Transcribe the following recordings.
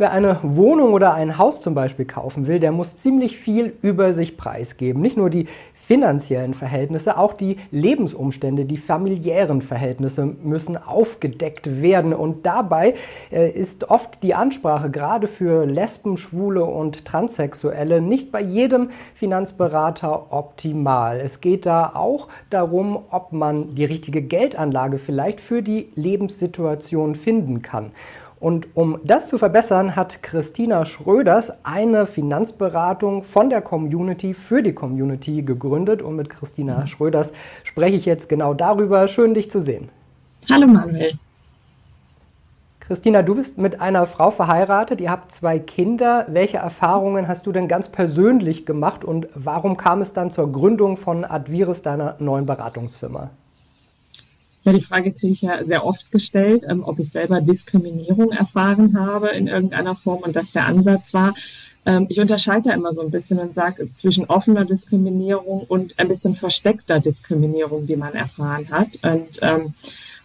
Wer eine Wohnung oder ein Haus zum Beispiel kaufen will, der muss ziemlich viel über sich preisgeben. Nicht nur die finanziellen Verhältnisse, auch die Lebensumstände, die familiären Verhältnisse müssen aufgedeckt werden. Und dabei äh, ist oft die Ansprache gerade für Lesben, Schwule und Transsexuelle nicht bei jedem Finanzberater optimal. Es geht da auch darum, ob man die richtige Geldanlage vielleicht für die Lebenssituation finden kann. Und um das zu verbessern, hat Christina Schröders eine Finanzberatung von der Community für die Community gegründet. Und mit Christina mhm. Schröders spreche ich jetzt genau darüber. Schön, dich zu sehen. Hallo Manuel. Christina, du bist mit einer Frau verheiratet, ihr habt zwei Kinder. Welche Erfahrungen hast du denn ganz persönlich gemacht und warum kam es dann zur Gründung von Adviris, deiner neuen Beratungsfirma? Ja, die Frage kriege ich ja sehr oft gestellt, ähm, ob ich selber Diskriminierung erfahren habe in irgendeiner Form und das der Ansatz war. Ähm, ich unterscheide immer so ein bisschen und sage zwischen offener Diskriminierung und ein bisschen versteckter Diskriminierung, die man erfahren hat. Und ähm,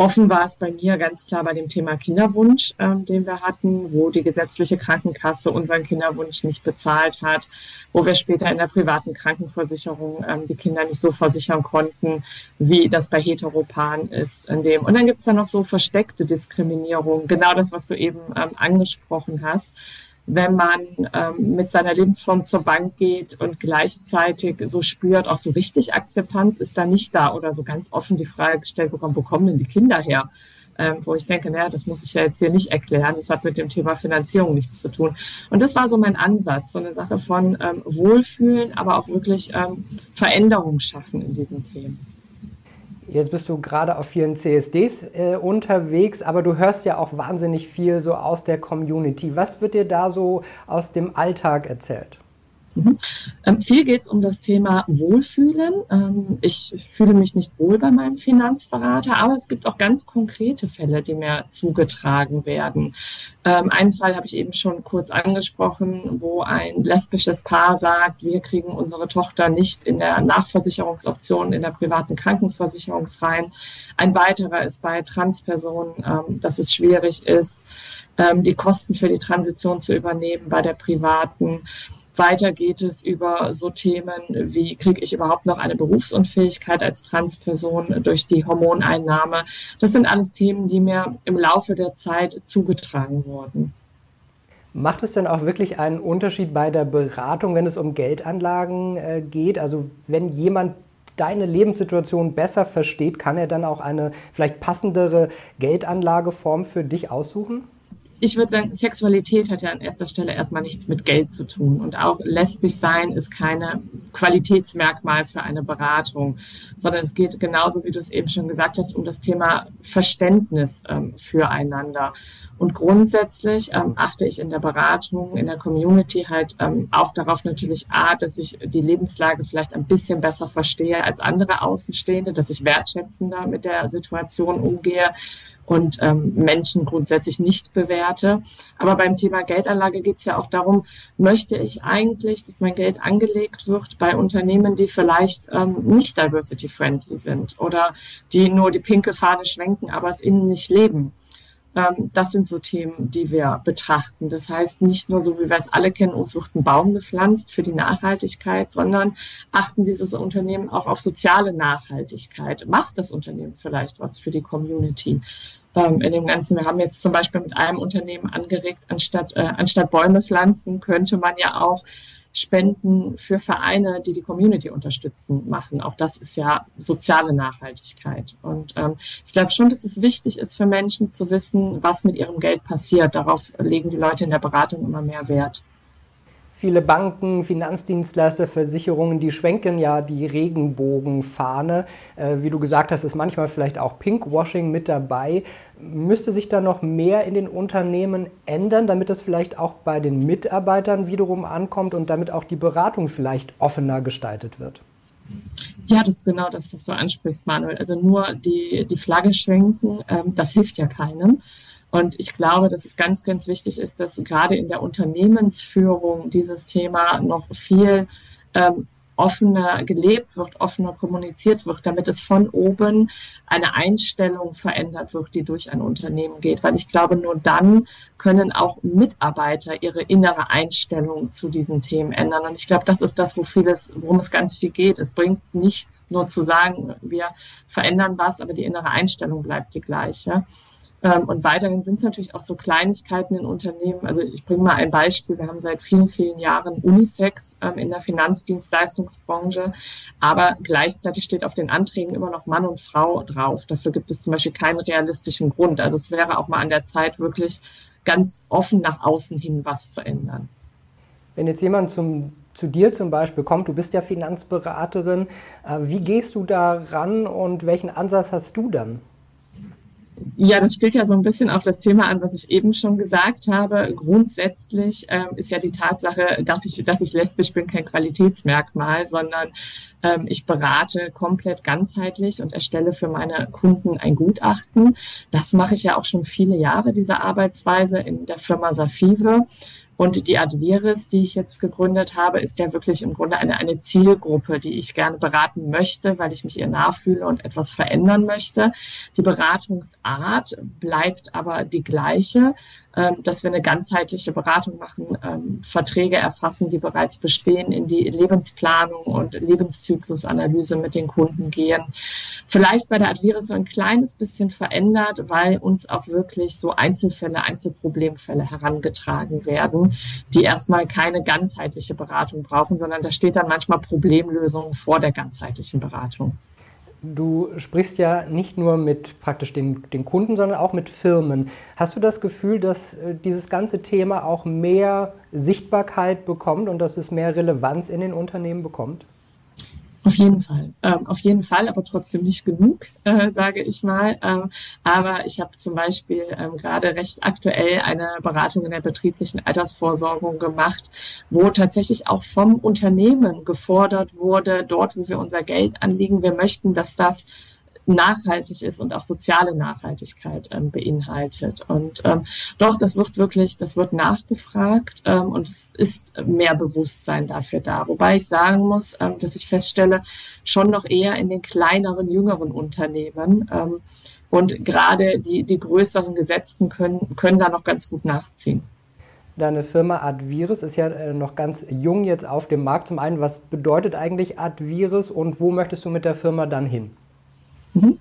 Offen war es bei mir ganz klar bei dem Thema Kinderwunsch, ähm, den wir hatten, wo die gesetzliche Krankenkasse unseren Kinderwunsch nicht bezahlt hat, wo wir später in der privaten Krankenversicherung ähm, die Kinder nicht so versichern konnten, wie das bei Heteropan ist. In dem. Und dann gibt es da noch so versteckte Diskriminierung, genau das, was du eben ähm, angesprochen hast wenn man ähm, mit seiner Lebensform zur Bank geht und gleichzeitig so spürt, auch so richtig Akzeptanz ist da nicht da oder so ganz offen die Frage gestellt bekommt, wo kommen denn die Kinder her? Ähm, wo ich denke, naja, das muss ich ja jetzt hier nicht erklären, das hat mit dem Thema Finanzierung nichts zu tun. Und das war so mein Ansatz, so eine Sache von ähm, Wohlfühlen, aber auch wirklich ähm, Veränderung schaffen in diesen Themen. Jetzt bist du gerade auf vielen CSDs äh, unterwegs, aber du hörst ja auch wahnsinnig viel so aus der Community. Was wird dir da so aus dem Alltag erzählt? Mhm. Ähm, viel geht es um das Thema Wohlfühlen. Ähm, ich fühle mich nicht wohl bei meinem Finanzberater, aber es gibt auch ganz konkrete Fälle, die mir zugetragen werden. Ähm, einen Fall habe ich eben schon kurz angesprochen, wo ein lesbisches Paar sagt, wir kriegen unsere Tochter nicht in der Nachversicherungsoption in der privaten Krankenversicherung rein. Ein weiterer ist bei Transpersonen, dass es schwierig ist, die Kosten für die Transition zu übernehmen bei der privaten. Weiter geht es über so Themen wie, kriege ich überhaupt noch eine Berufsunfähigkeit als Transperson durch die Hormoneinnahme. Das sind alles Themen, die mir im Laufe der Zeit zugetragen wurden. Macht es denn auch wirklich einen Unterschied bei der Beratung, wenn es um Geldanlagen äh, geht? Also wenn jemand deine Lebenssituation besser versteht, kann er dann auch eine vielleicht passendere Geldanlageform für dich aussuchen? Ich würde sagen, Sexualität hat ja an erster Stelle erstmal nichts mit Geld zu tun. Und auch lesbisch sein ist keine Qualitätsmerkmal für eine Beratung, sondern es geht genauso, wie du es eben schon gesagt hast, um das Thema Verständnis ähm, füreinander. Und grundsätzlich ähm, achte ich in der Beratung, in der Community halt ähm, auch darauf natürlich, A, dass ich die Lebenslage vielleicht ein bisschen besser verstehe als andere Außenstehende, dass ich wertschätzender mit der Situation umgehe und ähm, Menschen grundsätzlich nicht bewerte. Aber beim Thema Geldanlage geht es ja auch darum, möchte ich eigentlich, dass mein Geld angelegt wird bei Unternehmen, die vielleicht ähm, nicht diversity-friendly sind oder die nur die pinke Fahne schwenken, aber es innen nicht leben. Ähm, das sind so Themen, die wir betrachten. Das heißt, nicht nur so, wie wir es alle kennen, uns wird ein Baum gepflanzt für die Nachhaltigkeit, sondern achten dieses Unternehmen auch auf soziale Nachhaltigkeit. Macht das Unternehmen vielleicht was für die Community? Ähm, in dem Ganzen. Wir haben jetzt zum Beispiel mit einem Unternehmen angeregt, anstatt, äh, anstatt Bäume pflanzen, könnte man ja auch Spenden für Vereine, die die Community unterstützen, machen. Auch das ist ja soziale Nachhaltigkeit. Und ähm, ich glaube schon, dass es wichtig ist für Menschen zu wissen, was mit ihrem Geld passiert. Darauf legen die Leute in der Beratung immer mehr Wert. Viele Banken, Finanzdienstleister, Versicherungen, die schwenken ja die Regenbogenfahne. Äh, wie du gesagt hast, ist manchmal vielleicht auch Pinkwashing mit dabei. Müsste sich da noch mehr in den Unternehmen ändern, damit das vielleicht auch bei den Mitarbeitern wiederum ankommt und damit auch die Beratung vielleicht offener gestaltet wird? Ja, das ist genau das, was du ansprichst, Manuel. Also nur die, die Flagge schwenken, ähm, das hilft ja keinem. Und ich glaube, dass es ganz, ganz wichtig ist, dass gerade in der Unternehmensführung dieses Thema noch viel ähm, offener gelebt wird, offener kommuniziert wird, damit es von oben eine Einstellung verändert wird, die durch ein Unternehmen geht. Weil ich glaube, nur dann können auch Mitarbeiter ihre innere Einstellung zu diesen Themen ändern. Und ich glaube, das ist das, wo vieles, worum es ganz viel geht. Es bringt nichts, nur zu sagen, wir verändern was, aber die innere Einstellung bleibt die gleiche. Ähm, und weiterhin sind es natürlich auch so Kleinigkeiten in Unternehmen. Also ich bringe mal ein Beispiel. Wir haben seit vielen, vielen Jahren Unisex ähm, in der Finanzdienstleistungsbranche, aber gleichzeitig steht auf den Anträgen immer noch Mann und Frau drauf. Dafür gibt es zum Beispiel keinen realistischen Grund. Also es wäre auch mal an der Zeit, wirklich ganz offen nach außen hin was zu ändern. Wenn jetzt jemand zum, zu dir zum Beispiel kommt, du bist ja Finanzberaterin, äh, wie gehst du da ran und welchen Ansatz hast du dann? Ja, das spielt ja so ein bisschen auf das Thema an, was ich eben schon gesagt habe. Grundsätzlich ähm, ist ja die Tatsache, dass ich, dass ich lesbisch bin, kein Qualitätsmerkmal, sondern ähm, ich berate komplett ganzheitlich und erstelle für meine Kunden ein Gutachten. Das mache ich ja auch schon viele Jahre, diese Arbeitsweise in der Firma Safive. Und die Adviris, die ich jetzt gegründet habe, ist ja wirklich im Grunde eine, eine Zielgruppe, die ich gerne beraten möchte, weil ich mich ihr nachfühle und etwas verändern möchte. Die Beratungsart bleibt aber die gleiche. Ähm, dass wir eine ganzheitliche Beratung machen, ähm, Verträge erfassen, die bereits bestehen, in die Lebensplanung und Lebenszyklusanalyse mit den Kunden gehen. Vielleicht bei der Advirus so ein kleines bisschen verändert, weil uns auch wirklich so Einzelfälle, Einzelproblemfälle herangetragen werden, die erstmal keine ganzheitliche Beratung brauchen, sondern da steht dann manchmal Problemlösung vor der ganzheitlichen Beratung. Du sprichst ja nicht nur mit praktisch den, den Kunden, sondern auch mit Firmen. Hast du das Gefühl, dass äh, dieses ganze Thema auch mehr Sichtbarkeit bekommt und dass es mehr Relevanz in den Unternehmen bekommt? Auf jeden Fall, ähm, auf jeden Fall, aber trotzdem nicht genug, äh, sage ich mal. Ähm, aber ich habe zum Beispiel ähm, gerade recht aktuell eine Beratung in der betrieblichen Altersvorsorgung gemacht, wo tatsächlich auch vom Unternehmen gefordert wurde, dort, wo wir unser Geld anlegen, wir möchten, dass das nachhaltig ist und auch soziale Nachhaltigkeit ähm, beinhaltet. Und ähm, doch, das wird wirklich, das wird nachgefragt ähm, und es ist mehr Bewusstsein dafür da. Wobei ich sagen muss, ähm, dass ich feststelle, schon noch eher in den kleineren, jüngeren Unternehmen. Ähm, und gerade die, die größeren Gesetzten können, können da noch ganz gut nachziehen. Deine Firma Advirus ist ja äh, noch ganz jung jetzt auf dem Markt. Zum einen, was bedeutet eigentlich Advirus und wo möchtest du mit der Firma dann hin? Mhm.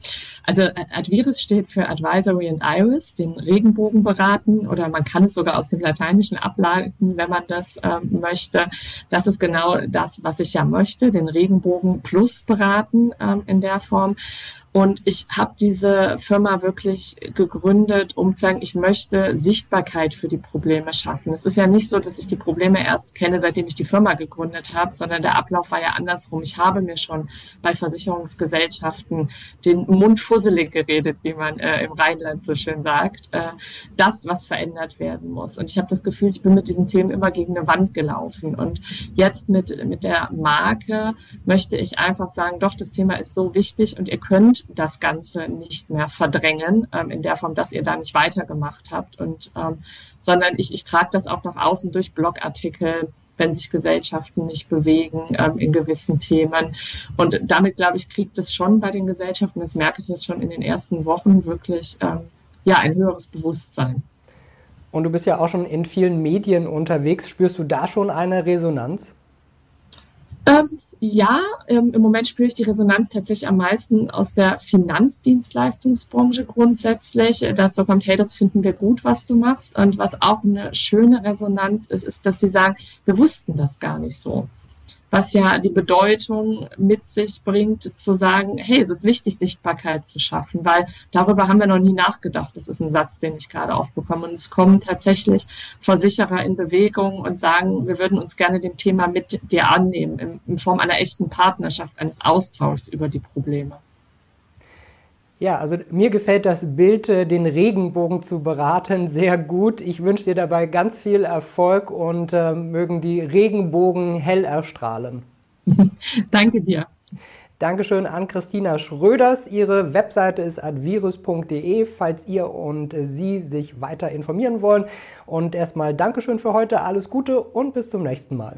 Also äh, Adviris steht für Advisory and Iris, den Regenbogen beraten oder man kann es sogar aus dem Lateinischen ableiten, wenn man das ähm, möchte. Das ist genau das, was ich ja möchte, den Regenbogen plus beraten ähm, in der Form. Und ich habe diese Firma wirklich gegründet, um zu sagen, ich möchte Sichtbarkeit für die Probleme schaffen. Es ist ja nicht so, dass ich die Probleme erst kenne, seitdem ich die Firma gegründet habe, sondern der Ablauf war ja andersrum. Ich habe mir schon bei Versicherungsgesellschaften den Mund fusselig geredet, wie man äh, im Rheinland so schön sagt. Äh, das, was verändert werden muss. Und ich habe das Gefühl, ich bin mit diesen Themen immer gegen eine Wand gelaufen. Und jetzt mit, mit der Marke möchte ich einfach sagen, doch, das Thema ist so wichtig und ihr könnt das Ganze nicht mehr verdrängen, ähm, in der Form, dass ihr da nicht weitergemacht habt. Und ähm, sondern ich, ich trage das auch nach außen durch Blogartikel, wenn sich Gesellschaften nicht bewegen ähm, in gewissen Themen. Und damit, glaube ich, kriegt es schon bei den Gesellschaften, das merke ich jetzt schon in den ersten Wochen, wirklich ähm, ja, ein höheres Bewusstsein. Und du bist ja auch schon in vielen Medien unterwegs. Spürst du da schon eine Resonanz? Ähm, ja, ähm, im Moment spüre ich die Resonanz tatsächlich am meisten aus der Finanzdienstleistungsbranche grundsätzlich, dass so kommt, hey, das finden wir gut, was du machst. Und was auch eine schöne Resonanz ist, ist, dass sie sagen, wir wussten das gar nicht so was ja die Bedeutung mit sich bringt, zu sagen, hey, es ist wichtig, Sichtbarkeit zu schaffen, weil darüber haben wir noch nie nachgedacht. Das ist ein Satz, den ich gerade aufbekomme. Und es kommen tatsächlich Versicherer in Bewegung und sagen, wir würden uns gerne dem Thema mit dir annehmen, in, in Form einer echten Partnerschaft, eines Austauschs über die Probleme. Ja, also mir gefällt das Bild, äh, den Regenbogen zu beraten, sehr gut. Ich wünsche dir dabei ganz viel Erfolg und äh, mögen die Regenbogen hell erstrahlen. Danke dir. Dankeschön an Christina Schröders. Ihre Webseite ist advirus.de, falls ihr und Sie sich weiter informieren wollen. Und erstmal Dankeschön für heute, alles Gute und bis zum nächsten Mal.